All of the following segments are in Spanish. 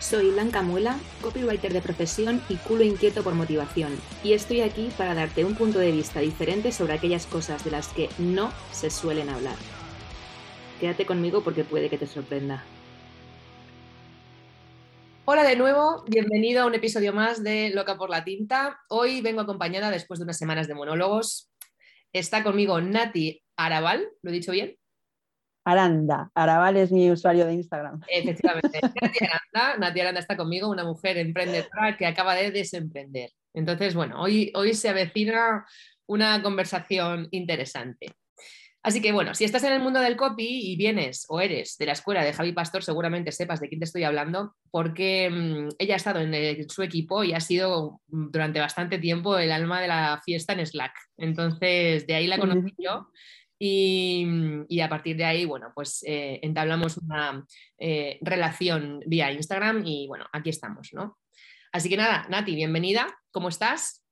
Soy Blanca Muela, copywriter de profesión y culo inquieto por motivación, y estoy aquí para darte un punto de vista diferente sobre aquellas cosas de las que no se suelen hablar. Quédate conmigo porque puede que te sorprenda. Hola de nuevo, bienvenido a un episodio más de Loca por la Tinta. Hoy vengo acompañada después de unas semanas de monólogos. Está conmigo Nati Arabal, ¿lo he dicho bien? Aranda. Arabal es mi usuario de Instagram. Efectivamente. Nati Aranda, Nati Aranda está conmigo, una mujer emprendedora que acaba de desemprender. Entonces, bueno, hoy, hoy se avecina una conversación interesante. Así que bueno, si estás en el mundo del copy y vienes o eres de la escuela de Javi Pastor, seguramente sepas de quién te estoy hablando, porque mm, ella ha estado en, su equipo y ha sido mm, durante bastante tiempo el alma de la fiesta en Slack. Entonces, de ahí la conocí yo y, a partir de ahí, bueno, pues eh, entablamos una eh, relación vía Instagram y bueno, aquí estamos, ¿no? Así que nada, Nati, bienvenida, ¿cómo estás?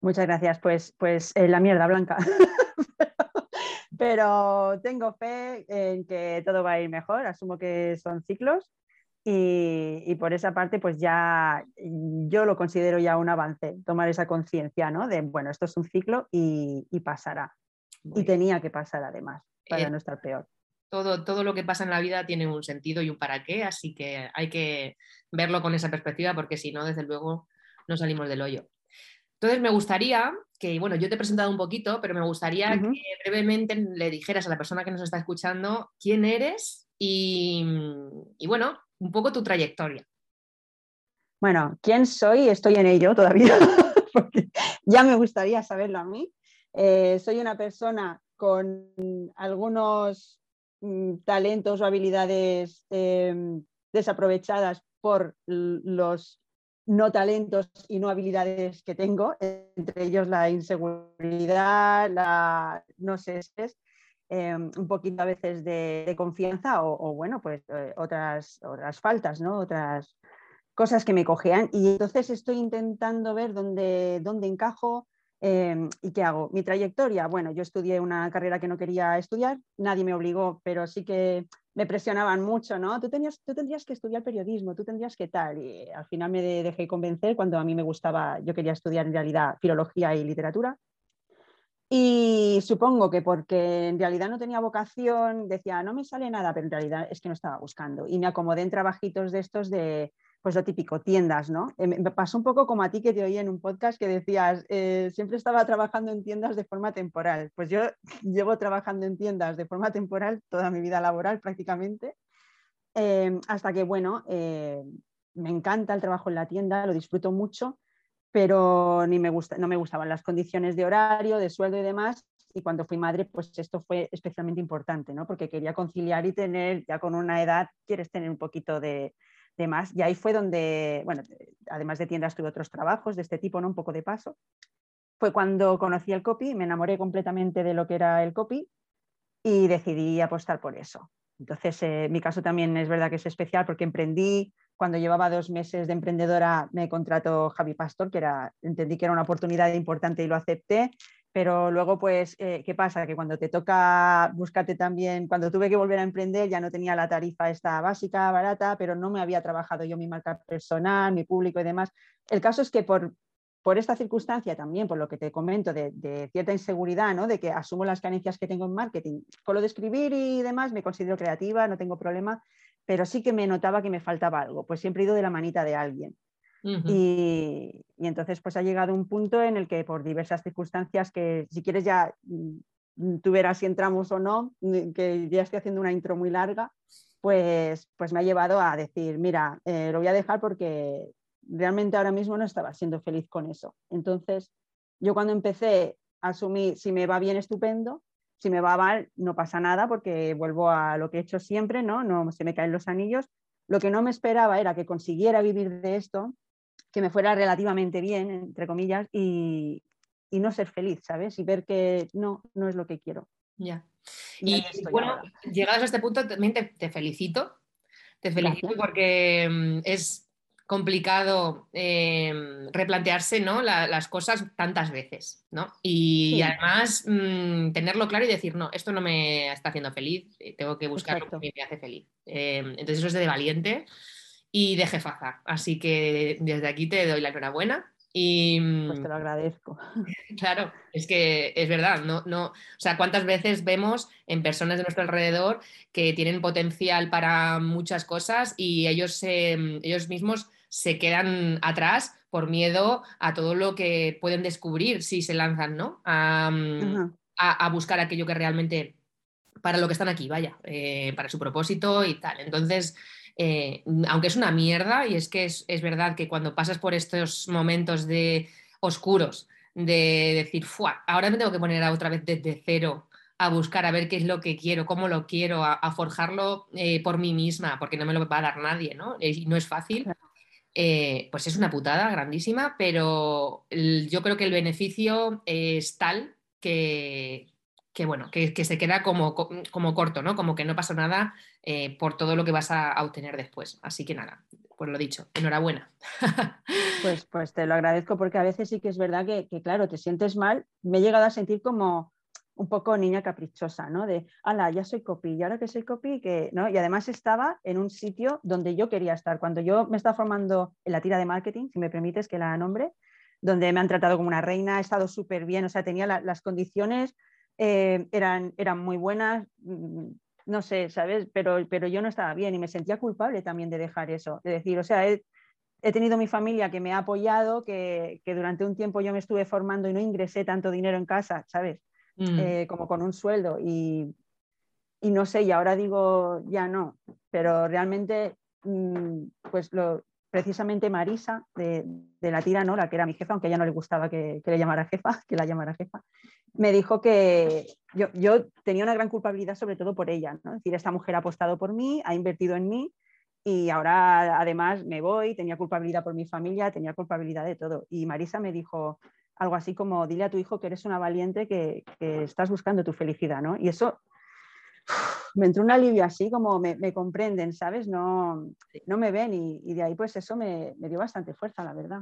Muchas gracias, pues, pues eh, la mierda blanca. Pero tengo fe en que todo va a ir mejor, asumo que son ciclos y, por esa parte, pues ya yo lo considero ya un avance, tomar esa conciencia, ¿no? De, bueno, esto es un ciclo y pasará y tenía que pasar además, para eh, no estar peor. Todo, todo lo que pasa en la vida tiene un sentido y un para qué, así que hay que verlo con esa perspectiva porque si no, desde luego, no salimos del hoyo. Entonces, me gustaría que, bueno, yo te he presentado un poquito, pero me gustaría que brevemente le dijeras a la persona que nos está escuchando quién eres y, y bueno, un poco tu trayectoria. Bueno, ¿quién soy? Estoy en ello todavía, porque ya me gustaría saberlo a mí. Eh, soy una persona con algunos mm, talentos o habilidades em, desaprovechadas por los no talentos y no habilidades que tengo, entre ellos la inseguridad, la, no sé, es, em, un poquito a veces de, confianza o, bueno, pues eh, otras, otras faltas, ¿no? Otras cosas que me cojean y entonces estoy intentando ver dónde, dónde encajo, Em, ¿Y qué hago? Mi trayectoria, bueno, yo estudié una carrera que no quería estudiar, nadie me obligó, pero sí que me presionaban mucho, ¿no? Tú, tenías, tú tendrías que estudiar periodismo, tú tendrías que tal, y al final me dejé convencer cuando a mí me gustaba, yo quería estudiar en realidad filología y literatura. Y supongo que porque en realidad no tenía vocación, decía, no me sale nada, pero en realidad es que no estaba buscando. Y me acomodé en trabajitos de estos de pues lo típico, tiendas, ¿no? Eh, me pasó un poco como a ti que te oí en un podcast que decías, eh, siempre estaba trabajando en tiendas de forma temporal. Pues yo llevo trabajando en tiendas de forma temporal toda mi vida laboral prácticamente, em, hasta que, bueno, eh, me encanta el trabajo en la tienda, lo disfruto mucho, pero ni me gusta, no me gustaban las condiciones de horario, de sueldo y demás. Y cuando fui madre, pues esto fue especialmente importante, ¿no? Porque quería conciliar y tener, ya con una edad, quieres tener un poquito de, demás. Y ahí fue donde, bueno, además de tiendas tuve otros trabajos de este tipo, ¿no? Un poco de paso. Fue cuando conocí el copy, me enamoré completamente de lo que era el copy y decidí apostar por eso. Entonces, eh, mi caso también es verdad que es especial porque emprendí, cuando llevaba dos meses de emprendedora me contrató Javi Pastor, que era, entendí que era una oportunidad importante y lo acepté pero luego, pues, eh, ¿qué pasa? Que cuando te toca, búscate también, cuando tuve que volver a emprender, ya no tenía la tarifa esta básica, barata, pero no me había trabajado yo mi marca personal, mi público y demás. El caso es que por, por esta circunstancia también, por lo que te comento, de, cierta inseguridad, ¿no? de que asumo las carencias que tengo en marketing, con lo de escribir y demás, me considero creativa, no tengo problema, pero sí que me notaba que me faltaba algo, pues siempre he ido de la manita de alguien y, entonces pues ha llegado un punto en el que por diversas circunstancias que si quieres ya mm, tú verás si entramos o no, mm, que ya estoy haciendo una intro muy larga, pues, pues me ha llevado a decir, mira, eh, lo voy a dejar porque realmente ahora mismo no estaba siendo feliz con eso. Entonces yo cuando empecé asumí, si me va bien, estupendo, si me va mal, no pasa nada porque vuelvo a lo que he hecho siempre, ¿no? No se me caen los anillos, Lo que no me esperaba era que consiguiera vivir de esto, que me fuera relativamente bien, entre comillas, y, no ser feliz, ¿sabes? Y ver que no, no es lo que quiero. Ya. Y, bueno, llegados a este punto también te, felicito. Te felicito porque mm, es complicado em, replantearse ¿no? las cosas tantas veces, ¿no? Y, además mm, tenerlo claro y decir, no, esto no me está haciendo feliz, eh, tengo que buscar lo que me hace feliz. Em, entonces eso es de valiente y de jefaza. Así que desde aquí te doy la enhorabuena. Y, pues te lo agradezco. Claro, es que es verdad, no, no, o sea, cuántas veces vemos en personas de nuestro alrededor que tienen potencial para muchas cosas y ellos, ellos mismos se quedan atrás por miedo a todo lo que pueden descubrir si se lanzan, ¿no? A, mm, buscar aquello que realmente, para lo que están aquí, vaya, eh, para su propósito y tal. Entonces, eh, aunque es una mierda, y es que es, verdad que cuando pasas por estos momentos de oscuros, de decir, ahora me tengo que poner otra vez desde cero a buscar a ver qué es lo que quiero, cómo lo quiero, a, forjarlo eh, por mí misma, porque no me lo va a dar nadie, ¿no? Y no es fácil. Eh, pues es una putada grandísima, pero yo creo que el beneficio es tal que, bueno, que, se queda como, como, corto, ¿no? Como que no pasa nada eh, por todo lo que vas a, obtener después. Así que nada, pues lo dicho, enhorabuena. Pues, pues te lo agradezco porque a veces sí que es verdad que, que claro, te sientes mal. Me he llegado a sentir como, un poco niña caprichosa, ¿no? De, ala, ya soy copy, y ahora que soy copy, que, ¿no? Y además estaba en un sitio donde yo quería estar. Cuando yo me estaba formando en la tira de marketing, si me permites que la nombre, donde me han tratado como una reina, he estado súper bien, o sea, tenía las condiciones, eh, eran, eran muy buenas, mm, no sé, ¿sabes? Pero, pero yo no estaba bien y me sentía culpable también de dejar eso, de decir, o sea, he, tenido mi familia que me ha apoyado, que, que durante un tiempo yo me estuve formando y no ingresé tanto dinero en casa, ¿sabes? Mm. Eh, como con un sueldo y, no sé, y ahora digo ya no, pero realmente, mm, pues lo, precisamente Marisa de, la tira Nora, que era mi jefa, aunque a ella no le gustaba que, le llamara jefa, que la llamara jefa, me dijo que yo, tenía una gran culpabilidad sobre todo por ella, ¿no? es decir, esta mujer ha apostado por mí, ha invertido en mí y ahora además me voy, tenía culpabilidad por mi familia, tenía culpabilidad de todo. Y Marisa me dijo, algo así como dile a tu hijo que eres una valiente, que, estás buscando tu felicidad, ¿no? Y eso me entró un alivio así, como me, comprenden, ¿sabes? No, no me ven y, de ahí pues eso me, dio bastante fuerza, la verdad.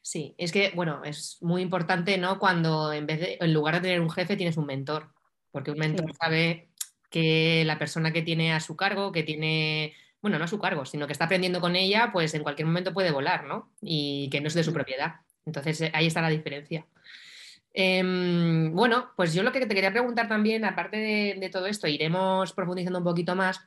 Sí, es que, bueno, es muy importante, ¿no? Cuando en vez de, en lugar de tener un jefe, tienes un mentor, porque un mentor sabe que la persona que tiene a su cargo, que tiene, bueno, no a su cargo, sino que está aprendiendo con ella, pues en cualquier momento puede volar, ¿no? Y que no es de su propiedad. Entonces ahí está la diferencia. Em, bueno, pues yo lo que te quería preguntar también, aparte de, todo esto, iremos profundizando un poquito más,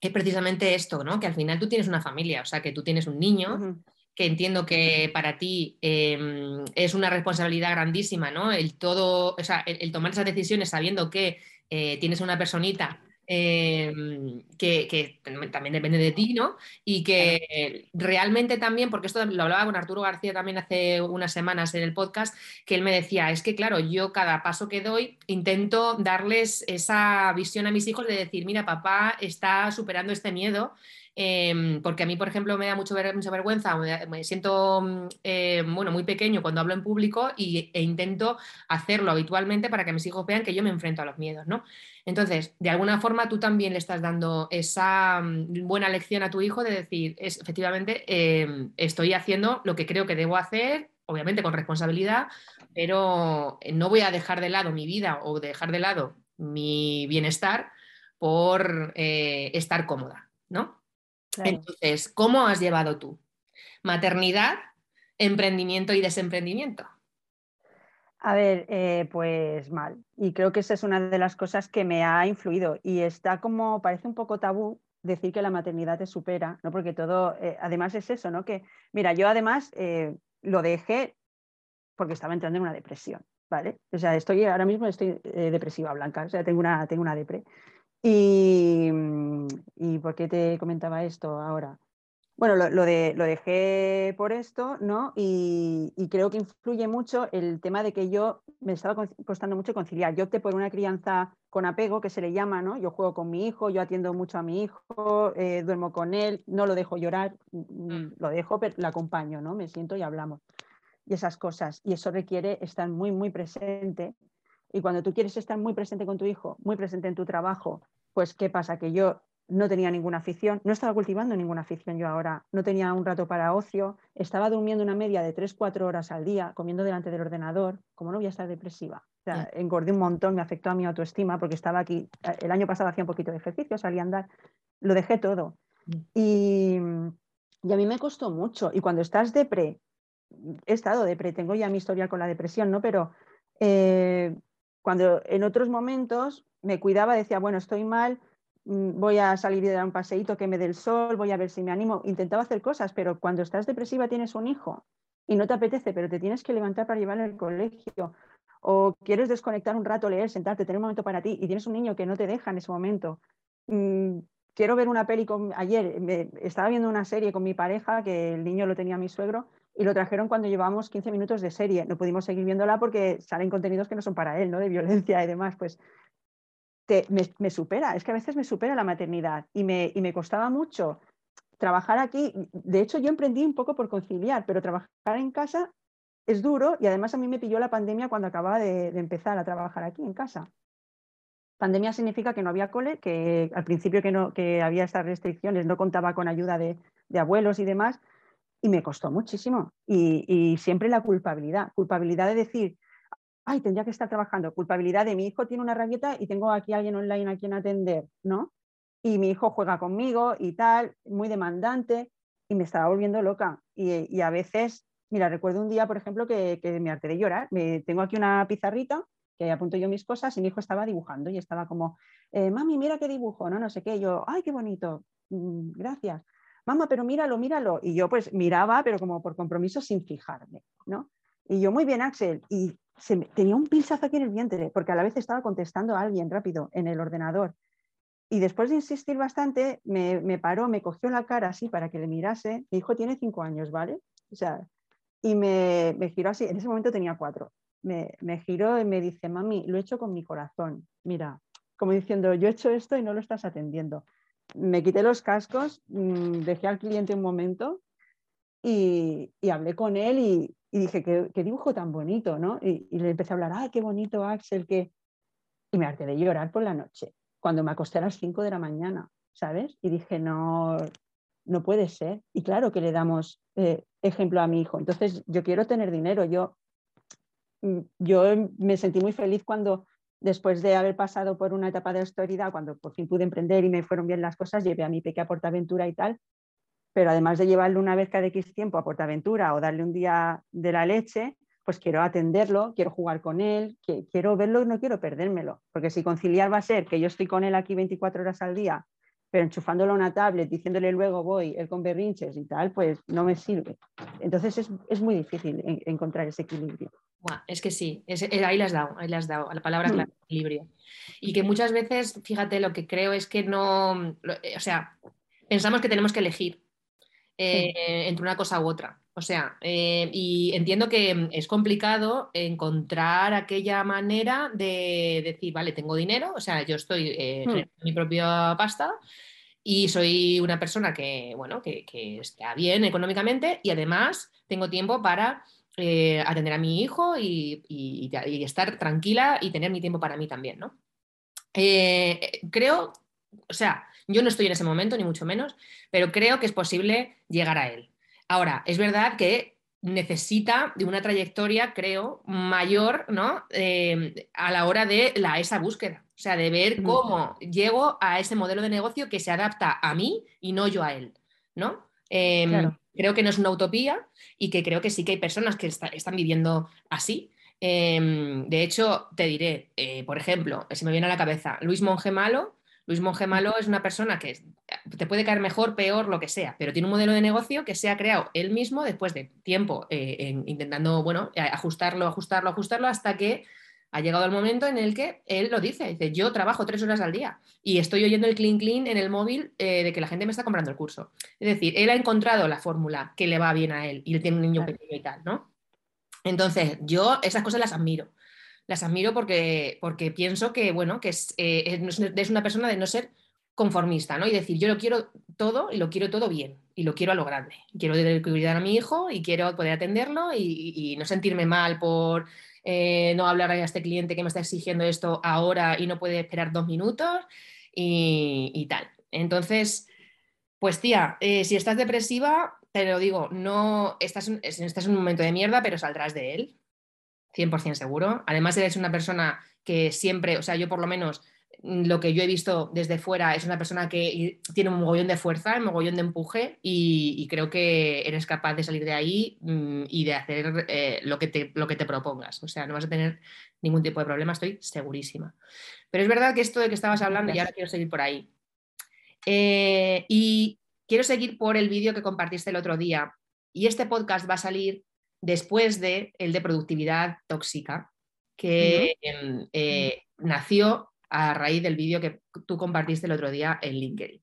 es precisamente esto, ¿no? Que al final tú tienes una familia, o sea, que tú tienes un niño, que entiendo que para ti em, es una responsabilidad grandísima, ¿no? El todo, o sea, el, tomar esas decisiones sabiendo que eh, tienes una personita Em, que, también depende de ti, ¿no? Y que realmente también, porque esto lo hablaba con Arturo García también hace unas semanas en el podcast, que él me decía, es que claro, yo cada paso que doy intento darles esa visión a mis hijos de decir, mira, papá está superando este miedo Em, porque a mí, por ejemplo, me da mucho mucha vergüenza, me, siento mm, eh, bueno, muy pequeño cuando hablo en público y, e intento hacerlo habitualmente para que mis hijos vean que yo me enfrento a los miedos, ¿no? Entonces, de alguna forma tú también le estás dando esa mm, buena lección a tu hijo de decir, efectivamente, em, estoy haciendo lo que creo que debo hacer, obviamente con responsabilidad, pero no voy a dejar de lado mi vida o dejar de lado mi bienestar por eh, estar cómoda, ¿no? Entonces, ¿cómo has llevado tú? Maternidad, emprendimiento y desemprendimiento. A ver, eh, pues mal. Y creo que esa es una de las cosas que me ha influido. Y está como, parece un poco tabú decir que la maternidad te supera, ¿no? Porque todo, eh, además es eso, ¿no? Que, mira, yo además eh, lo dejé porque estaba entrando en una depresión, ¿vale? O sea, estoy, ahora mismo estoy depresiva, Blanca, o sea, tengo una, tengo una depre. Y, ¿Y por qué te comentaba esto ahora? Bueno, lo, de, lo, dejé por esto, ¿no? Y, creo que influye mucho el tema de que yo me estaba costando mucho conciliar. Yo opté por una crianza con apego, que se le llama, ¿no? Yo juego con mi hijo, yo atiendo mucho a mi hijo, eh, duermo con él, no lo dejo llorar, mm, mm, lo dejo, pero lo acompaño, ¿no? Me siento y hablamos. Y esas cosas. Y eso requiere estar muy, muy presente. Y cuando tú quieres estar muy presente con tu hijo, muy presente en tu trabajo, pues ¿qué pasa? Que yo no tenía ninguna afición, no estaba cultivando ninguna afición yo ahora, no tenía un rato para ocio, estaba durmiendo una media de 3-4 horas al día, comiendo delante del ordenador, como no voy a estar depresiva. O sea, engordé un montón, me afectó a mi autoestima porque estaba aquí, el año pasado hacía un poquito de ejercicio, salía a andar, lo dejé todo. Mm. Y, y a mí me costó mucho. Y cuando estás depre, he estado depre, tengo ya mi historia con la depresión, ¿no? Pero eh, cuando en otros momentos me cuidaba, decía, bueno, estoy mal, Mm, voy a salir y dar un paseíto que me dé el sol, voy a ver si me animo. Intentaba hacer cosas, pero cuando estás depresiva tienes un hijo y no te apetece, pero te tienes que levantar para llevarlo al colegio o quieres desconectar un rato, leer, sentarte, tener un momento para ti y tienes un niño que no te deja en ese momento. Mm, quiero ver una peli con... Ayer me, estaba viendo una serie con mi pareja, que el niño lo tenía mi suegro, y lo trajeron cuando llevábamos 15 minutos de serie. No pudimos seguir viéndola porque salen contenidos que no son para él, ¿no? De violencia y demás. Pues me, supera, es que a veces me supera la maternidad y me, y me costaba mucho trabajar aquí. De hecho, yo emprendí un poco por conciliar, pero trabajar en casa es duro y además a mí me pilló la pandemia cuando acababa de, empezar a trabajar aquí en casa. Pandemia significa que no había cole, que al principio que, no, que había estas restricciones no contaba con ayuda de, abuelos y demás, y me costó muchísimo. Y, siempre la culpabilidad, culpabilidad de decir, ay, tendría que estar trabajando, culpabilidad de mi hijo tiene una rabieta y tengo aquí a alguien online a quien atender, ¿no? Y mi hijo juega conmigo y tal, muy demandante, y me estaba volviendo loca. Y, a veces, mira, recuerdo un día, por ejemplo, que, me harté de llorar. Me, tengo aquí una pizarrita que apunto yo mis cosas y mi hijo estaba dibujando y estaba como, eh, mami, mira qué dibujo, ¿no? No sé qué. yo, ay, qué bonito, mm, gracias. Mamá, pero míralo, míralo. Y yo pues miraba, pero como por compromiso sin fijarme, ¿no? Y yo, muy bien, Axel. Y tenía un pinchazo aquí en el vientre, porque a la vez estaba contestando a alguien rápido en el ordenador. Y después de insistir bastante, me, paró, me cogió la cara así para que le mirase. Mi hijo tiene cinco años, ¿vale? O sea, y me, me giró así, en ese momento tenía cuatro. Me, me giró y me dice, mami, lo he hecho con mi corazón. Mira, como diciendo, yo he hecho esto y no lo estás atendiendo. Me quité los cascos, mm, dejé al cliente un momento y, y hablé con él y, dije, qué, dibujo tan bonito, ¿no? Y, le empecé a hablar, ¡ay, qué bonito, Axel! Que... Y me harté de llorar por la noche, cuando me acosté a las 5 de la mañana, ¿sabes? Y dije, no, no puede ser. Y claro que le damos eh, ejemplo a mi hijo. Entonces, yo quiero tener dinero. Yo, mm, yo me sentí muy feliz cuando, después de haber pasado por una etapa de austeridad, cuando por fin pude emprender y me fueron bien las cosas, llevé a mi pequeña Portaventura y tal, pero además de llevarlo una vez cada X tiempo a Portaventura o darle un día de la leche, pues quiero atenderlo, quiero jugar con él, quiero verlo y no quiero perdérmelo. Porque si conciliar va a ser que yo estoy con él aquí 24 horas al día, pero enchufándolo a una tablet, diciéndole luego voy, él con berrinches y tal, pues no me sirve. Entonces es, muy difícil encontrar ese equilibrio. es que sí, ahí las has dado, ahí las dado, a la palabra mm. equilibrio. Y que muchas veces, fíjate, lo que creo es que no, o sea, pensamos que tenemos que elegir eh, entre una cosa u otra. O sea, eh, y entiendo que es complicado encontrar aquella manera de decir, vale, tengo dinero, o sea, yo estoy eh, hmm. mi propia pasta y soy una persona que, bueno, que, está bien económicamente y además tengo tiempo para atender a mi hijo y, y, estar tranquila y tener mi tiempo para mí también, ¿no? creo, o sea, yo no estoy en ese momento, ni mucho menos, pero creo que es posible llegar a él. Ahora, es verdad que necesita de una trayectoria, creo, mayor ¿no? Eh, a la hora de la, esa búsqueda. O sea, de ver cómo llego a ese modelo de negocio que se adapta a mí y no yo a él. ¿no? Em, creo que no es una utopía y que creo que sí que hay personas que están viviendo así. Em, de hecho, te diré, eh, por ejemplo, se me viene a la cabeza Luis Monge Malo, Luis Monge Malo es una persona que te puede caer mejor, peor, lo que sea, pero tiene un modelo de negocio que se ha creado él mismo después de tiempo eh, intentando, bueno, ajustarlo, ajustarlo, ajustarlo hasta que ha llegado el momento en el que él lo dice, dice, yo trabajo tres horas al día y estoy oyendo el clean clean en el móvil eh, de que la gente me está comprando el curso. Es decir, él ha encontrado la fórmula que le va bien a él y él tiene un niño pequeño y tal, ¿no? Entonces, yo esas cosas las admiro. Las admiro porque, porque pienso que, bueno, que es, eh, es una persona de no ser conformista, ¿no? Y decir, yo lo quiero todo y lo quiero todo bien y lo quiero a lo grande. Quiero cuidar a mi hijo y quiero poder atenderlo y, no sentirme mal por eh, no hablar a este cliente que me está exigiendo esto ahora y no puede esperar dos minutos y, tal. Entonces, pues tía, eh, si estás depresiva, te lo digo, no estás, estás en un momento de mierda, pero saldrás de él, 100% seguro. Además, eres una persona que siempre, o sea, yo por lo menos lo que yo he visto desde fuera es una persona que tiene un mogollón de fuerza, un mogollón de empuje y, creo que eres capaz de salir de ahí mm, y de hacer eh, lo, que te, lo que te propongas. O sea, no vas a tener ningún tipo de problema, estoy segurísima. Pero es verdad que esto de que estabas hablando, y ahora quiero seguir por ahí. Eh, y quiero seguir por el vídeo que compartiste el otro día. Y este podcast va a salir después de el de productividad tóxica, que eh, nació a raíz del vídeo que tú compartiste el otro día en LinkedIn.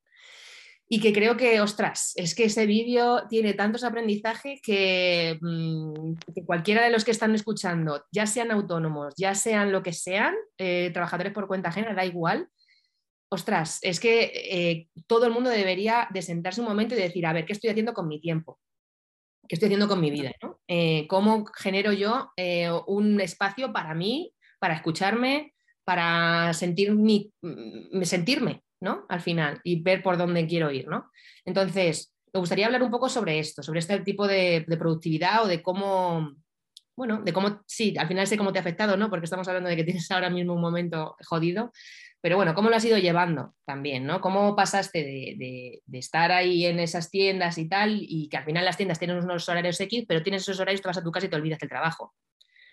Y que creo que, ostras, es que ese vídeo tiene tantos aprendizajes que, mm, cualquiera de los que están escuchando, ya sean autónomos, ya sean lo que sean, eh, trabajadores por cuenta ajena, da igual. Ostras, es que eh, todo el mundo debería de sentarse un momento y decir, a ver, ¿qué estoy haciendo con mi tiempo? ¿Qué estoy haciendo con mi vida? Eh, ¿Cómo genero yo un espacio para mí, para escucharme, para sentir mm, sentirme, ¿no? Al final y ver por dónde quiero ir, ¿no? Entonces, me gustaría hablar un poco sobre esto, sobre este tipo de, productividad o de cómo, bueno, de cómo, sí, al final sé cómo te ha afectado, ¿no? Porque estamos hablando de que tienes ahora mismo un momento jodido, pero bueno, ¿cómo lo has ido llevando también, ¿no? ¿Cómo pasaste de, de, estar ahí en esas tiendas y tal, y que al final las tiendas tienen unos horarios X, pero tienes esos horarios, te vas a tu casa y te olvidas del trabajo?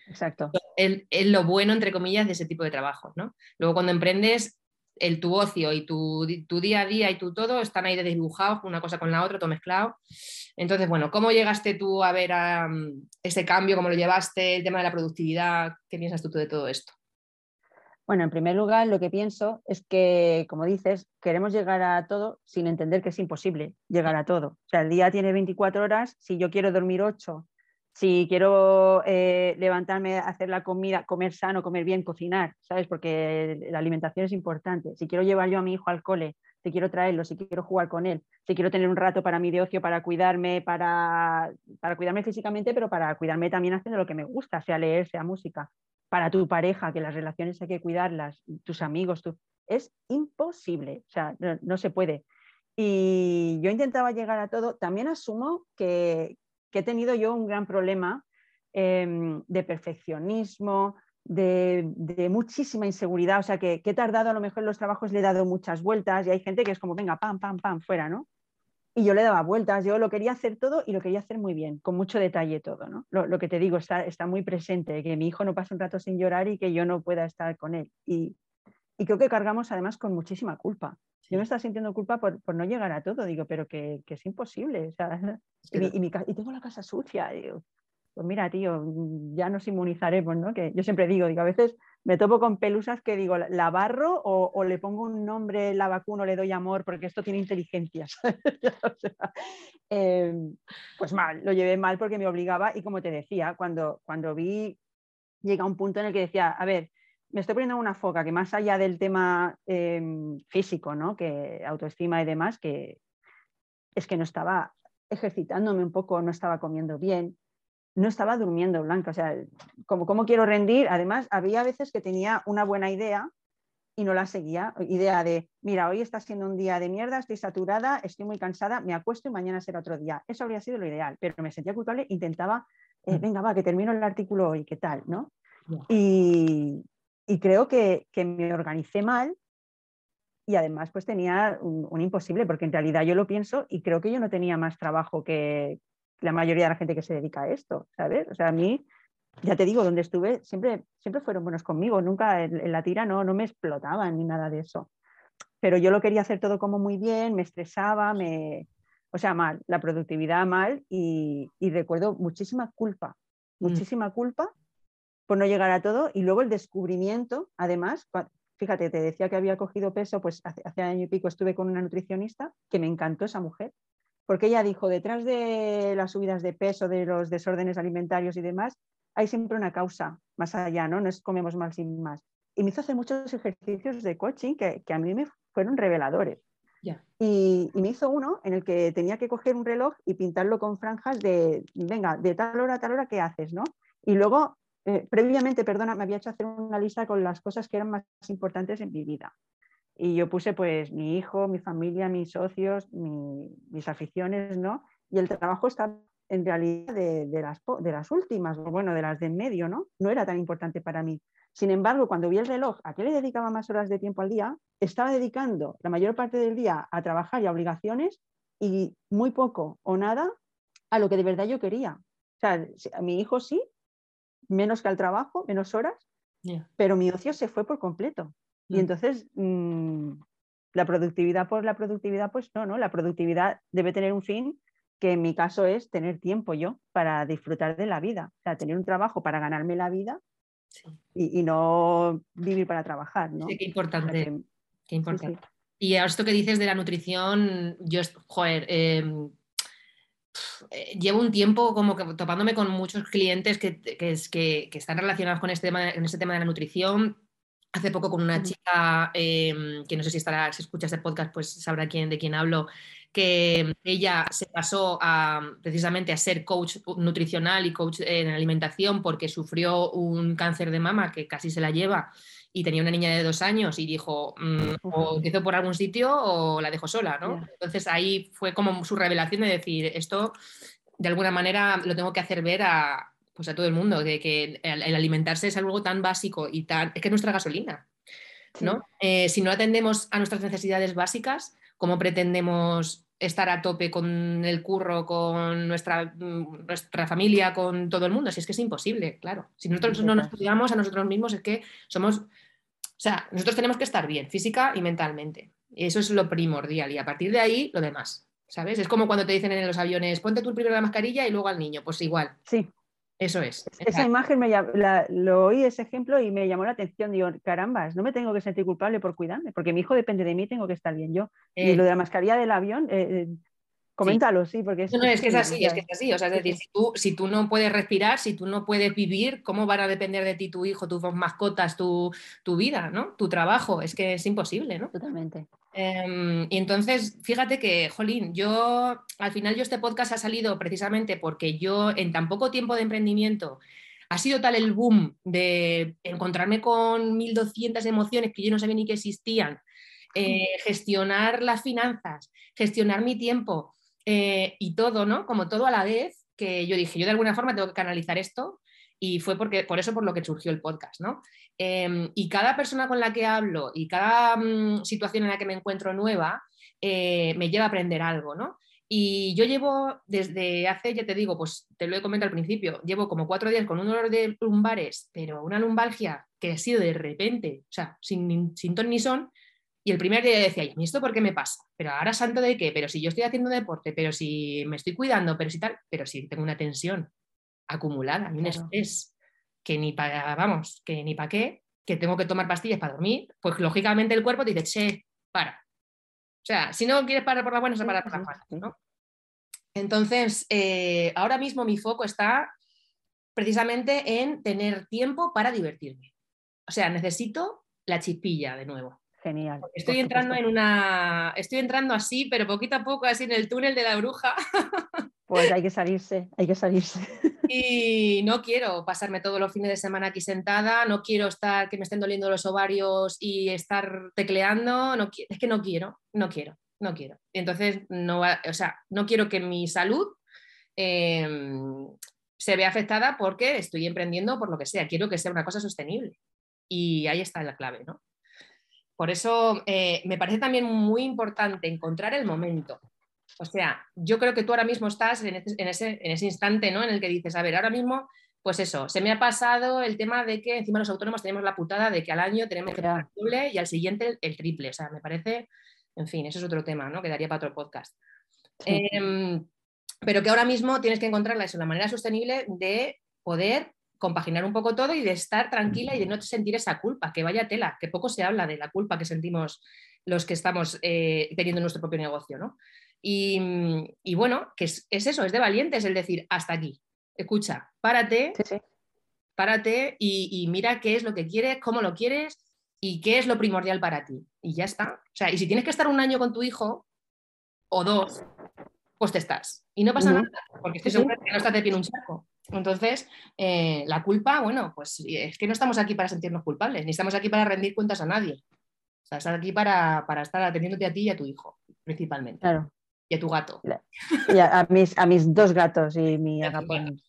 Exacto. Es, lo bueno, entre comillas, de ese tipo de trabajo. ¿no? Luego cuando emprendes, el, tu ocio y tu, día a día y tu todo están ahí desdibujados, una cosa con la otra, todo mezclado. Entonces, bueno, ¿cómo llegaste tú a ver ese cambio? ¿Cómo lo llevaste? El tema de la productividad, ¿qué piensas tú de todo esto? Bueno, en primer lugar, lo que pienso es que, como dices, queremos llegar a todo sin entender que es imposible llegar a todo. O sea, el día tiene 24 horas, si yo quiero dormir 8 si quiero eh, levantarme, hacer la comida, comer sano, comer bien, cocinar, ¿sabes? Porque la alimentación es importante. Si quiero llevar yo a mi hijo al cole, si quiero traerlo, si quiero jugar con él, si quiero tener un rato para mí de ocio, para cuidarme, para, para cuidarme físicamente, pero para cuidarme también haciendo lo que me gusta, sea leer, sea música. Para tu pareja, que las relaciones hay que cuidarlas, tus amigos, es imposible, o sea, no se puede. Y yo intentaba llegar a todo. También asumo que, que he tenido yo un gran problema em, de perfeccionismo, de, muchísima inseguridad, o sea que, he tardado a lo mejor en los trabajos, le he dado muchas vueltas y hay gente que es como, venga, pam, pam, pam, fuera, ¿no? Y yo le daba vueltas, yo lo quería hacer todo y lo quería hacer muy bien, con mucho detalle todo, ¿no? Lo, que te digo está, está, muy presente, que mi hijo no pase un rato sin llorar y que yo no pueda estar con él. Y, y creo que cargamos además con muchísima culpa. Yo me estaba sintiendo culpa por, no llegar a todo, digo, pero que, es imposible. y, tengo la casa sucia. pues mira, tío, ya nos inmunizaremos, ¿no? Que yo siempre digo, digo, a veces me topo con pelusas que digo, la barro o, le pongo un nombre, la vacuno, le doy amor, porque esto tiene inteligencia. Em, pues mal, lo llevé mal porque me obligaba y como te decía, cuando, cuando vi, llega un punto en el que decía, a ver, me estoy poniendo una foca que más allá del tema em, físico, ¿no? que autoestima y demás, que es que no estaba ejercitándome un poco, no estaba comiendo bien, no estaba durmiendo blanca. O sea, como, ¿cómo quiero rendir? Además, había veces que tenía una buena idea y no la seguía. Idea de, mira, hoy está siendo un día de mierda, estoy saturada, estoy muy cansada, me acuesto y mañana será otro día. Eso habría sido lo ideal, pero me sentía culpable, intentaba, eh, mm. venga, va, que termino el artículo hoy, ¿qué tal? ¿no? Y, y creo que, me organicé mal y además pues tenía un, imposible, porque en realidad yo lo pienso y creo que yo no tenía más trabajo que la mayoría de la gente que se dedica a esto, ¿sabes? O sea, a mí, ya te digo, donde estuve siempre, siempre fueron buenos conmigo, nunca en, la tira no, no me explotaban ni nada de eso. Pero yo lo quería hacer todo como muy bien, me estresaba, me... O sea, mal, la productividad mal y, y recuerdo muchísima culpa, mm. muchísima culpa por no llegar a todo. Y luego el descubrimiento, además, fíjate, te decía que había cogido peso, pues hace, hace año y pico estuve con una nutricionista que me encantó esa mujer, porque ella dijo, detrás de las subidas de peso, de los desórdenes alimentarios y demás, hay siempre una causa más allá, ¿no? No es comemos mal sin más. Y me hizo hacer muchos ejercicios de coaching que, a mí me fueron reveladores. Y, me hizo uno en el que tenía que coger un reloj y pintarlo con franjas de, venga, de tal hora a tal hora, ¿qué haces? ¿no? Y luego, eh, previamente, perdona, me había hecho hacer una lista con las cosas que eran más importantes en mi vida. Y yo puse pues mi hijo, mi familia, mis socios, mis aficiones, ¿no? Y el trabajo está en realidad de, las, de las últimas, bueno, de las de en medio, ¿no? No era tan importante para mí. Sin embargo, cuando vi el reloj, ¿a qué le dedicaba más horas de tiempo al día? Estaba dedicando la mayor parte del día a trabajar y a obligaciones y muy poco o nada a lo que de verdad yo quería. O sea, a mi hijo sí, menos que al trabajo, menos horas, pero mi ocio se fue por completo. Y mm. entonces, mm, la productividad por la productividad, pues no, ¿no? La productividad debe tener un fin que en mi caso es tener tiempo yo para disfrutar de la vida, o sea, tener un trabajo para ganarme la vida y, no vivir para trabajar. ¿no? Sí, qué importante. qué importante. Y ahora esto que dices de la nutrición, yo, joder, em, eh, llevo un tiempo como que topándome con muchos clientes que, que, que están relacionados con este tema, en este tema de la nutrición hace poco con una chica em, que no sé si estará, si escucha este podcast, pues sabrá quién, de quién hablo, que ella se pasó a, precisamente a ser coach nutricional y coach en alimentación porque sufrió un cáncer de mama que casi se la lleva y tenía una niña de dos años y dijo, mm, o empiezo por algún sitio o la dejo sola, ¿no? Entonces ahí fue como su revelación de decir, esto de alguna manera lo tengo que hacer ver a, pues a todo el mundo, de que el, alimentarse es algo tan básico y tan, es que es nuestra gasolina, ¿no? Eh, si no atendemos a nuestras necesidades básicas, ¿cómo pretendemos estar a tope con el curro, con nuestra, mm, nuestra familia, con todo el mundo? Si es que es imposible, claro. Si nosotros no nos cuidamos a nosotros mismos, es que somos, o sea, nosotros tenemos que estar bien, física y mentalmente. Eso es lo primordial. Y a partir de ahí, lo demás. ¿Sabes? Es como cuando te dicen en los aviones, ponte tú primero la mascarilla y luego al niño. Pues igual. Sí. Eso es. Esa imagen me lo oí ese ejemplo y me llamó la atención. Digo, carambas, no me tengo que sentir culpable por cuidarme, porque mi hijo depende de mí, tengo que estar bien yo. y lo de la mascarilla del avión, eh, eh, Coméntalo, sí, porque es, no, es que es así, es que es así. O sea, es decir, si tú, si tú no puedes respirar, si tú no puedes vivir, ¿cómo van a depender de ti tu hijo, tus mascotas, tu, tu vida, ¿no? Tu trabajo? Es que es imposible, ¿no? Totalmente. Em, y entonces, fíjate que, Jolín, yo al final yo este podcast ha salido precisamente porque yo en tan poco tiempo de emprendimiento ha sido tal el boom de encontrarme con 1200 emociones que yo no sabía ni que existían, eh, gestionar las finanzas, gestionar mi tiempo, eh, y todo, ¿no? Como todo a la vez, que yo dije, yo de alguna forma tengo que canalizar esto y fue porque, por eso por lo que surgió el podcast, ¿no? Em, y cada persona con la que hablo y cada mm, situación en la que me encuentro nueva eh, me lleva a aprender algo, ¿no? Y yo llevo desde hace, ya te digo, pues te lo he comentado al principio, llevo como cuatro días con un dolor de lumbares, pero una lumbalgia que ha sido de repente, o sea, sin, sin ton ni son, y el primer día decía, ¿y esto por qué me pasa? Pero ahora santo de qué, pero si yo estoy haciendo deporte, pero si me estoy cuidando, pero si tal, pero si tengo una tensión acumulada un estrés que ni para, vamos, que ni para qué, que tengo que tomar pastillas para dormir, pues lógicamente el cuerpo te dice, che, para. O sea, si no quieres parar por la buena, se para por la mala, ¿no? Entonces, eh, ahora mismo mi foco está precisamente en tener tiempo para divertirme. O sea, necesito la chispilla de nuevo. Genial. Estoy entrando en una. Estoy entrando así, pero poquito a poco, así en el túnel de la bruja. Pues hay que salirse, hay que salirse. Y no quiero pasarme todos los fines de semana aquí sentada, no quiero estar que me estén doliendo los ovarios y estar tecleando, no, es que no quiero, no quiero, no quiero. Entonces, no, o sea, no quiero que mi salud em, se vea afectada porque estoy emprendiendo por lo que sea, quiero que sea una cosa sostenible. Y ahí está la clave, ¿no? Por eso eh, me parece también muy importante encontrar el momento. O sea, yo creo que tú ahora mismo estás en ese, instante ¿no? en el que dices, a ver, ahora mismo, pues eso, se me ha pasado el tema de que encima los autónomos tenemos la putada de que al año tenemos que pagar el doble y al siguiente el, triple. O sea, me parece, en fin, eso es otro tema, ¿no? Quedaría para otro podcast. Em, pero que ahora mismo tienes que encontrar la manera sostenible de poder compaginar un poco todo y de estar tranquila y de no sentir esa culpa, que vaya tela, que poco se habla de la culpa que sentimos los que estamos eh, teniendo nuestro propio negocio, ¿no? Y, bueno, que es, eso, es de valientes el decir, hasta aquí, escucha, párate, párate y, mira qué es lo que quieres, cómo lo quieres y qué es lo primordial para ti. Y ya está. O sea, y si tienes que estar un año con tu hijo o dos, pues te estás. Y no pasa nada, porque estoy segura que no estás de pie en un charco. Entonces, eh, la culpa, bueno, pues es que no estamos aquí para sentirnos culpables, ni estamos aquí para rendir cuentas a nadie. O sea, estás aquí para, para estar atendiéndote a ti y a tu hijo, principalmente. Claro y a tu gato. Y a, mis, a mis dos gatos y mi agapón.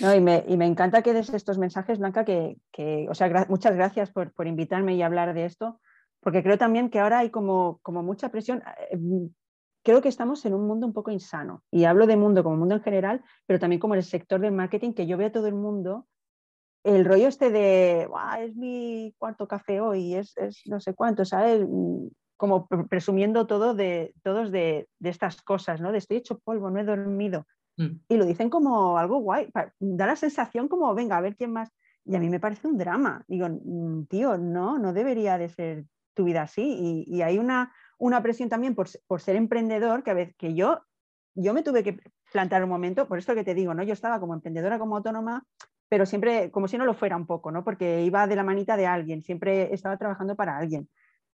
No, y, me, y, me, encanta que des estos mensajes, Blanca, que, que o sea, muchas gracias por, por, invitarme y hablar de esto, porque creo también que ahora hay como, como mucha presión. Eh, creo que estamos en un mundo un poco insano, y hablo de mundo como mundo en general, pero también como el sector del marketing, que yo veo a todo el mundo, el rollo este de, es mi cuarto café hoy, es, es no sé cuánto, ¿sabes? Como presumiendo todo de, todos de, estas cosas, ¿no? De estoy hecho polvo, no he dormido. Mm. Y lo dicen como algo guay, da la sensación como, venga, a ver quién más. Y a mí me parece un drama. Digo, mm, tío, no, no debería de ser tu vida así. Y, hay una, una presión también por, por, ser emprendedor, que a veces que yo, yo me tuve que plantar un momento, por esto que te digo, ¿no? Yo estaba como emprendedora, como autónoma, pero siempre como si no lo fuera un poco, ¿no? Porque iba de la manita de alguien, siempre estaba trabajando para alguien.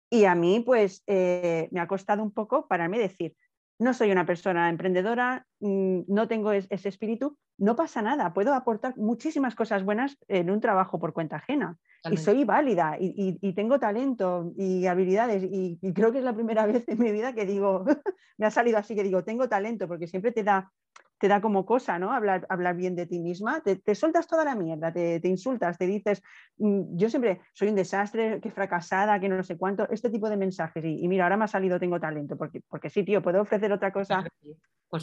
Y a mí, pues, eh, me ha costado un poco pararme y decir, no soy una persona emprendedora, mm, no tengo ese espíritu, no pasa nada, puedo aportar muchísimas cosas buenas en un trabajo por cuenta ajena. Y soy válida y, tengo talento y habilidades y, y, creo que es la primera vez en mi vida que digo, me ha salido así que digo, tengo talento, porque siempre te da te da como cosa, ¿no? Hablar, hablar bien de ti misma, te, te sueltas toda la mierda, te, te, insultas, te dices, mm, yo siempre soy un desastre, que fracasada, que no sé cuánto, este tipo de mensajes. Y, mira, ahora me ha salido, tengo talento, porque, porque sí, tío, puedo ofrecer otra cosa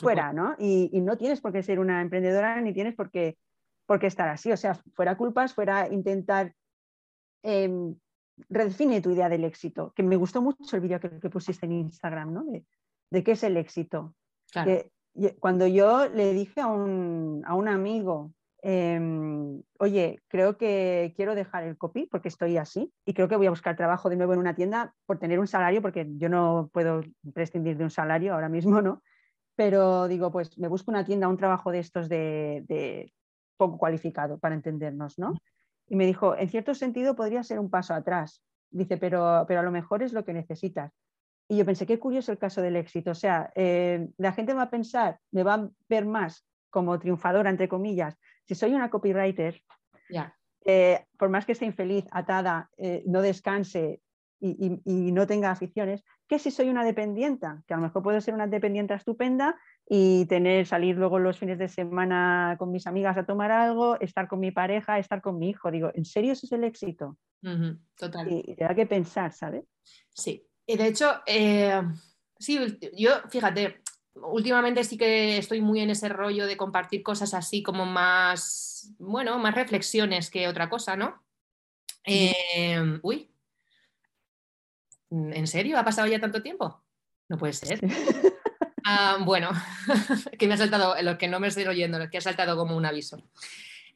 fuera, ¿no? Y, y, no tienes por qué ser una emprendedora ni tienes por qué, por qué estar así. O sea, fuera culpas, fuera intentar... Em, redefine tu idea del éxito, que me gustó mucho el vídeo que, que, pusiste en Instagram, ¿no? De, de qué es el éxito. Claro cuando yo le dije a un, amigo, em, oye, creo que quiero dejar el copy porque estoy así y creo que voy a buscar trabajo de nuevo en una tienda por tener un salario, porque yo no puedo prescindir de un salario ahora mismo, ¿no? Pero digo, pues me busco una tienda, un trabajo de estos de, poco cualificado, para entendernos, ¿no? Y me dijo, en cierto sentido podría ser un paso atrás. Dice, pero, pero a lo mejor es lo que necesitas. Y yo pensé, qué curioso el caso del éxito. O sea, eh, la gente va a pensar, me va a ver más como triunfadora, entre comillas, si soy una copywriter, eh, por más que esté infeliz, atada, eh, no descanse y, no tenga aficiones, que si soy una dependienta, que a lo mejor puedo ser una dependienta estupenda y tener, salir luego los fines de semana con mis amigas a tomar algo, estar con mi pareja, estar con mi hijo. Digo, ¿en serio eso es el éxito? total. Y, te da que pensar, ¿sabes? Sí, y de hecho, eh, sí, yo, fíjate, últimamente sí que estoy muy en ese rollo de compartir cosas así como más, bueno, más reflexiones que otra cosa, ¿no? Eh, uy, ¿en serio? ¿Ha pasado ya tanto tiempo? No puede ser. Ah, bueno, que me ha saltado, lo que no me estoy oyendo, lo que ha saltado como un aviso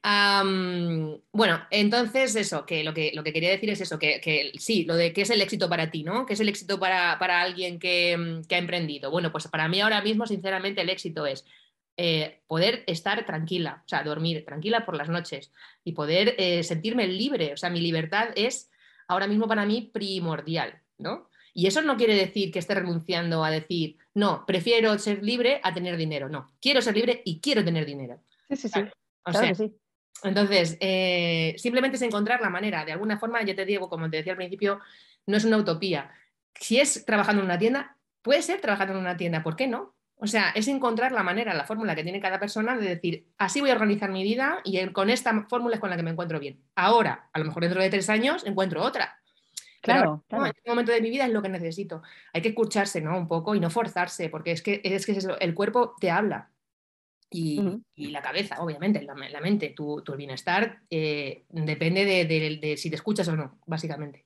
bueno, entonces eso, que lo, que lo que quería decir es eso, que, sí, lo de qué es el éxito para ti, ¿no? ¿Qué es el éxito para, alguien que, ha emprendido? Bueno, pues para mí ahora mismo, sinceramente, el éxito es eh, poder estar tranquila, o sea, dormir tranquila por las noches y poder eh, sentirme libre, o sea, mi libertad es ahora mismo para mí primordial, ¿no? Y eso no quiere decir que esté renunciando a decir, no, prefiero ser libre a tener dinero, no, quiero ser libre y quiero tener dinero. Sí, sí, sí. O sea, sí. Entonces, eh, simplemente es encontrar la manera. De alguna forma, ya te digo, como te decía al principio, no es una utopía. Si es trabajando en una tienda, puede ser trabajando en una tienda, ¿por qué no? O sea, es encontrar la manera, la fórmula que tiene cada persona de decir, así voy a organizar mi vida y con esta fórmula es con la que me encuentro bien. Ahora, a lo mejor dentro de tres años, encuentro otra. Claro, en este momento de mi vida es lo que necesito. Hay que escucharse, ¿no? Un poco y no forzarse, porque es que, es que el cuerpo te habla. Y, la cabeza, obviamente, la, mente, tu, bienestar eh, depende de, si te escuchas o no, básicamente.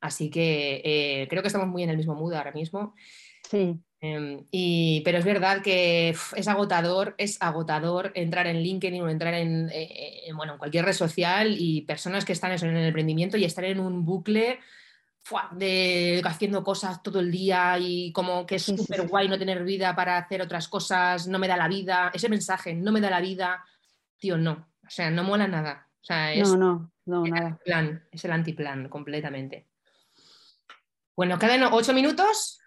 Así que eh, creo que estamos muy en el mismo mood ahora mismo. Sí. Em, y, pero es verdad que es agotador, es agotador entrar en LinkedIn o entrar en, eh, en, bueno, en cualquier red social y personas que están en el emprendimiento y estar en un bucle de haciendo cosas todo el día y como que es súper guay no tener vida para hacer otras cosas, no me da la vida, ese mensaje, no me da la vida, tío, no, o sea, no mola nada. O sea, es, no, no, no, el nada. Es el antiplan completamente. Bueno, quedan ocho minutos.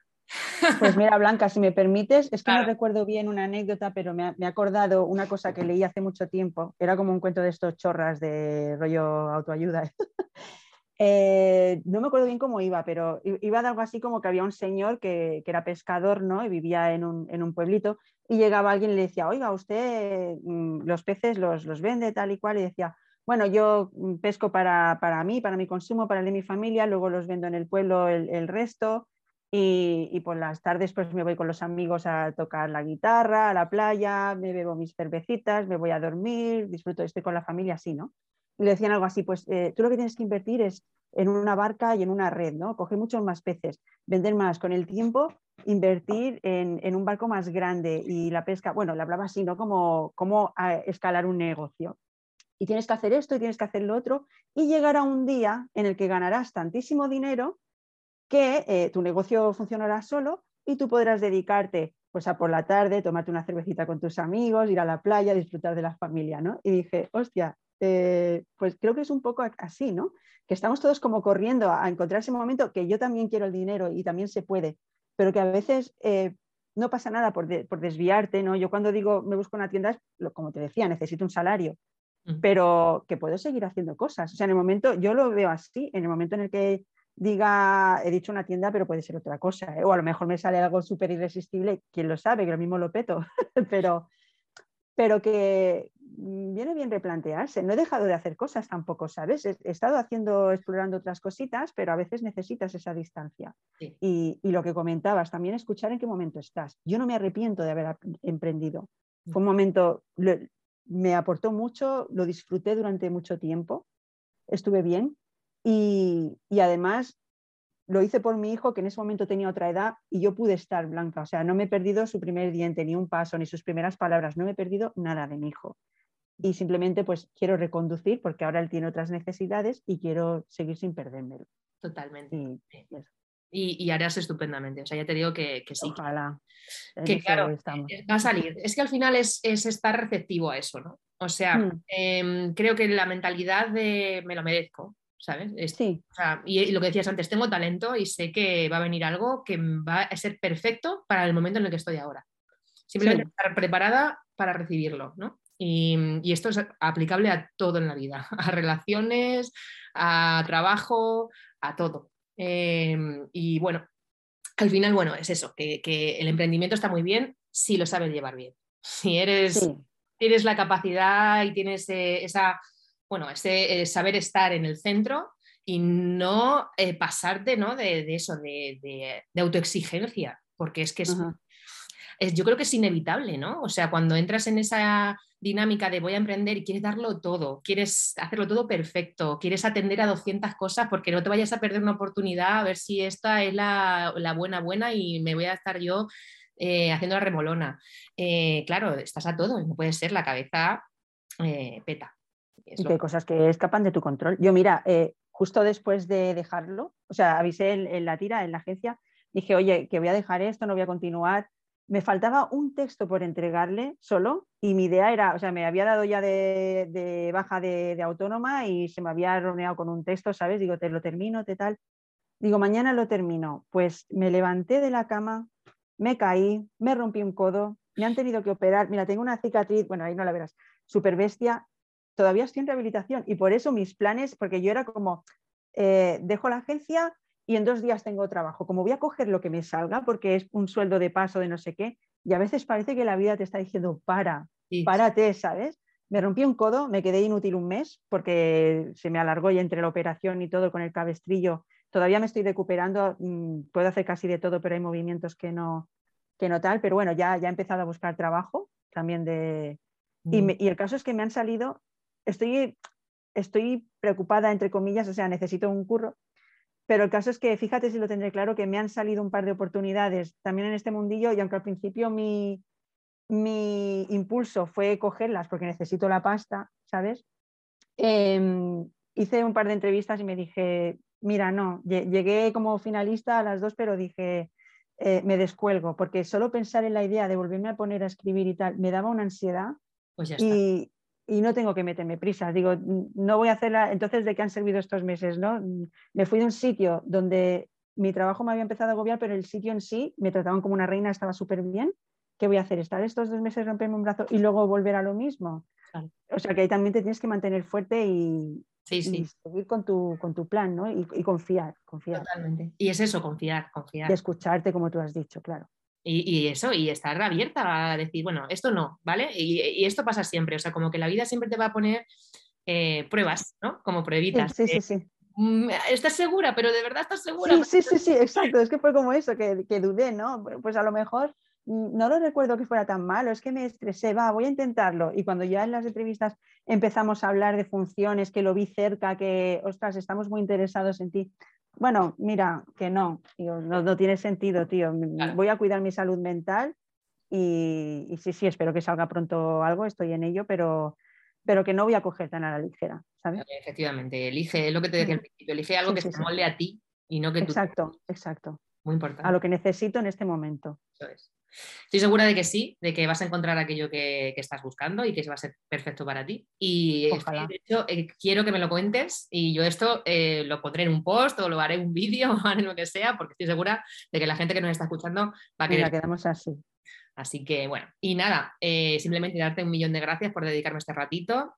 Pues mira, Blanca, si me permites, es que Claro. no recuerdo bien una anécdota, pero me ha, me ha acordado una cosa que leí hace mucho tiempo. Era como un cuento de estos chorras de rollo autoayuda. Eh, no me acuerdo bien cómo iba, pero iba de algo así como que había un señor que, que era pescador ¿no? y vivía en un, en un pueblito y llegaba alguien y le decía, oiga, usted mm, los peces los, los vende tal y cual y decía, bueno, yo mm, pesco para, para mí, para mi consumo, para el de mi familia, luego los vendo en el pueblo el, el resto y, y por las tardes pues me voy con los amigos a tocar la guitarra, a la playa, me bebo mis cervecitas, me voy a dormir, disfruto, estoy con la familia así, ¿no? Le decían algo así, pues eh, tú lo que tienes que invertir es en una barca y en una red, ¿no? Coger muchos más peces, vender más. Con el tiempo, invertir en, en un barco más grande y la pesca, bueno, le hablaba así, ¿no? Como, como a escalar un negocio. Y tienes que hacer esto y tienes que hacer lo otro y llegará un día en el que ganarás tantísimo dinero que eh, tu negocio funcionará solo y tú podrás dedicarte pues a por la tarde, tomarte una cervecita con tus amigos, ir a la playa, disfrutar de la familia, ¿no? Y dije, hostia, eh, pues creo que es un poco así, ¿no? Que estamos todos como corriendo a encontrar ese momento que yo también quiero el dinero y también se puede, pero que a veces eh, no pasa nada por, de- por desviarte, ¿no? Yo cuando digo me busco una tienda, como te decía, necesito un salario, pero que puedo seguir haciendo cosas. O sea, en el momento, yo lo veo así, en el momento en el que diga, he dicho una tienda, pero puede ser otra cosa, ¿eh? o a lo mejor me sale algo súper irresistible, quién lo sabe, que lo mismo lo peto, pero, pero que mm, viene bien replantearse. No he dejado de hacer cosas tampoco, ¿sabes? He, estado haciendo, explorando otras cositas, pero a veces necesitas esa distancia. Sí. Y, y lo que comentabas, también escuchar en qué momento estás. Yo no me arrepiento de haber emprendido. Fue un momento, lo- me aportó mucho, lo disfruté durante mucho tiempo, estuve bien y, y además lo hice por mi hijo que en ese momento tenía otra edad y yo pude estar blanca, o sea, no me he perdido su primer diente, ni un paso, ni sus primeras palabras, no me he perdido nada de mi hijo. Y simplemente pues quiero reconducir porque ahora él tiene otras necesidades y quiero seguir sin perdérmelo. Totalmente. Y Y, y harás estupendamente. O sea, ya te digo que, que sí. ojalá. que claro, estamos. eh, va a salir. Es que al final es, es estar receptivo a eso, ¿no? O sea, Mm. em, creo que la mentalidad de me lo merezco, ¿sabes? Es- Sí, o sea, y, y lo que decías antes, tengo talento y sé que va a venir algo que va a ser perfecto para el momento en el que estoy ahora. Simplemente Sí. estar preparada para recibirlo, ¿no? Y, y esto es aplicable a todo en la vida, a relaciones, a trabajo, a todo. Em, y bueno, al final, bueno, es eso, que, que el emprendimiento está muy bien si lo sabes llevar bien. Si eres, sí, tienes la capacidad y tienes eh, esa, bueno, ese eh, saber estar en el centro y no eh, pasarte ¿no? De, de eso, de, de- de autoexigencia, porque es que es, yo creo que es inevitable, ¿no? O sea, cuando entras en esa dinámica de voy a emprender y quieres darlo todo, quieres hacerlo todo perfecto, quieres atender a 200 cosas porque no te vayas a perder una oportunidad a ver si esta es la, la buena buena y me voy a estar yo eh, haciendo la remolona. Eh, claro, estás a todo y no puede ser, la cabeza eh, peta. Es y que hay cosas que escapan de tu control. Yo, mira, eh, justo después de dejarlo, o sea, avisé en, en la tira, en la agencia, dije, oye, que voy a dejar esto, no voy a continuar. Me faltaba un texto por entregarle solo y mi idea era, o sea, me había dado ya de, de baja de, de autónoma y se me había roneado con un texto, ¿sabes? Digo, te lo termino, te tal. Digo, mañana lo termino. Pues me levanté de la cama, me caí, me rompí un codo, me han tenido que operar. Mira, tengo una cicatriz, bueno, ahí no la verás, súper bestia. Todavía estoy en rehabilitación y por eso mis planes, porque yo era como, eh, dejo la agencia y en dos días tengo trabajo. Como voy a coger lo que me salga, porque es un sueldo de paso de no sé qué, y a veces parece que la vida te está diciendo, para, sí, párate, ¿sabes? Me rompí un codo, me quedé inútil un mes porque se me alargó y entre la operación y todo con el cabestrillo. Todavía me estoy recuperando, mm, puedo hacer casi de todo, pero hay movimientos que no, que no tal. Pero bueno, ya, ya he empezado a buscar trabajo también de... Y, Mm. me- y el caso es que me han salido, estoy, estoy preocupada, entre comillas, o sea, necesito un curro, pero el caso es que, fíjate si lo tendré claro, que me han salido un par de oportunidades también en este mundillo y aunque al principio mi, mi impulso fue cogerlas porque necesito la pasta, ¿sabes? Em, hice un par de entrevistas y me dije, mira, no, llegué como finalista a las dos, pero dije, eh, me descuelgo, porque solo pensar en la idea de volverme a poner a escribir y tal, me daba una ansiedad. Pues ya y, y no tengo que meterme prisas. Digo, no voy a hacerla. Entonces, ¿de qué han servido estos meses? ¿no? Me fui de un sitio donde mi trabajo me había empezado a agobiar, pero el sitio en sí me trataban como una reina, estaba súper bien. ¿Qué voy a hacer? ¿Estar estos dos meses, romperme un brazo y luego volver a lo mismo? O sea que ahí también te tienes que mantener fuerte y, seguir con tu, con tu plan, ¿no? Y, confiar, confiar. Totalmente. Y es eso, confiar, confiar. De escucharte, como tú has dicho, claro. Y, eso, y estar abierta a decir, bueno, esto no, ¿vale? Y, esto pasa siempre, o sea, como que la vida siempre te va a poner eh, pruebas, ¿no? Como pruebitas. Sí, sí, sí. Mm, estás segura, pero de verdad estás segura. Sí, sí, sí, sí, exacto. Es que fue como eso, que, que dudé, ¿no? Pues a lo mejor mm, no lo recuerdo que fuera tan malo, es que me estresé, va, voy a intentarlo. Y cuando ya en las entrevistas empezamos a hablar de funciones, que lo vi cerca, que, ostras, estamos muy interesados en ti, bueno, mira, que no, no, tiene sentido, tío. Voy a cuidar mi salud mental y, sí, sí, espero que salga pronto algo, estoy en ello, pero, pero que no voy a coger tan a la ligera, ¿sabes? Efectivamente, elige, lo que te decía al principio, elige algo que se molde a ti y no que tú... Exacto, exacto. Muy importante. A lo que necesito en este momento. Eso es. Estoy segura de que sí, de que vas a encontrar aquello que, estás buscando y que va a ser perfecto para ti. Y de hecho, eh, quiero que me lo cuentes y yo esto eh, lo pondré en un post o lo haré en un vídeo o haré lo que sea, porque estoy segura de que la gente que nos está escuchando va a querer. quedamos así. Así que bueno, y nada, eh, simplemente darte un millón de gracias por dedicarme este ratito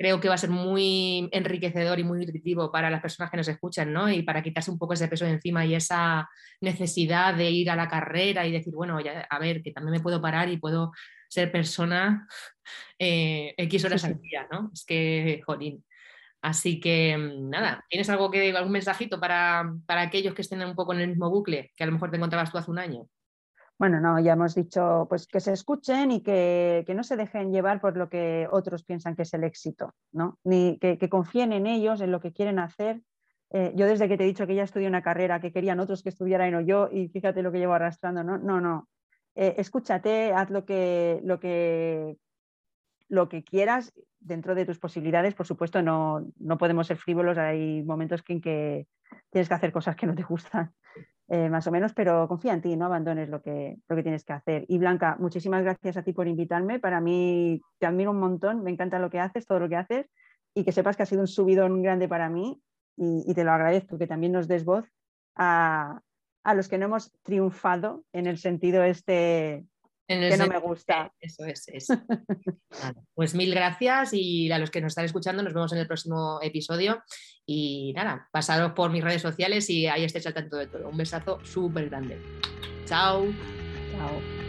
creo que va a ser muy enriquecedor y muy nutritivo para las personas que nos escuchan, ¿no? Y para quitarse un poco ese peso de encima y esa necesidad de ir a la carrera y decir, bueno, ya, a ver, que también me puedo parar y puedo ser persona eh, X horas al día, ¿no? Es que, jolín. Así que, mm, nada, ¿tienes algo que, algún mensajito para, para aquellos que estén un poco en el mismo bucle que a lo mejor te encontrabas tú hace un año? Bueno, no, ya hemos dicho pues que se escuchen y que, no se dejen llevar por lo que otros piensan que es el éxito, ¿no? Ni que, confíen en ellos, en lo que quieren hacer. Eh, yo desde que te he dicho que ya estudié una carrera que querían otros que estudiara y no yo, y fíjate lo que llevo arrastrando, no, no, no. Eh, escúchate, haz lo que, lo que lo que quieras dentro de tus posibilidades. Por supuesto, no, no podemos ser frívolos, hay momentos en que tienes que hacer cosas que no te gustan. Eh, más o menos, pero confía en ti, no abandones lo que, lo que tienes que hacer. Y Blanca, muchísimas gracias a ti por invitarme. Para mí te admiro un montón, me encanta lo que haces, todo lo que haces, y que sepas que ha sido un subidón grande para mí y, te lo agradezco, que también nos des voz a, a los que no hemos triunfado en el sentido este que no me gusta. Eso es. pues mil gracias y a los que nos están escuchando nos vemos en el próximo episodio. Y nada, pasaros por mis redes sociales y ahí estéis al tanto de todo. Un besazo súper grande. Chao. Chao.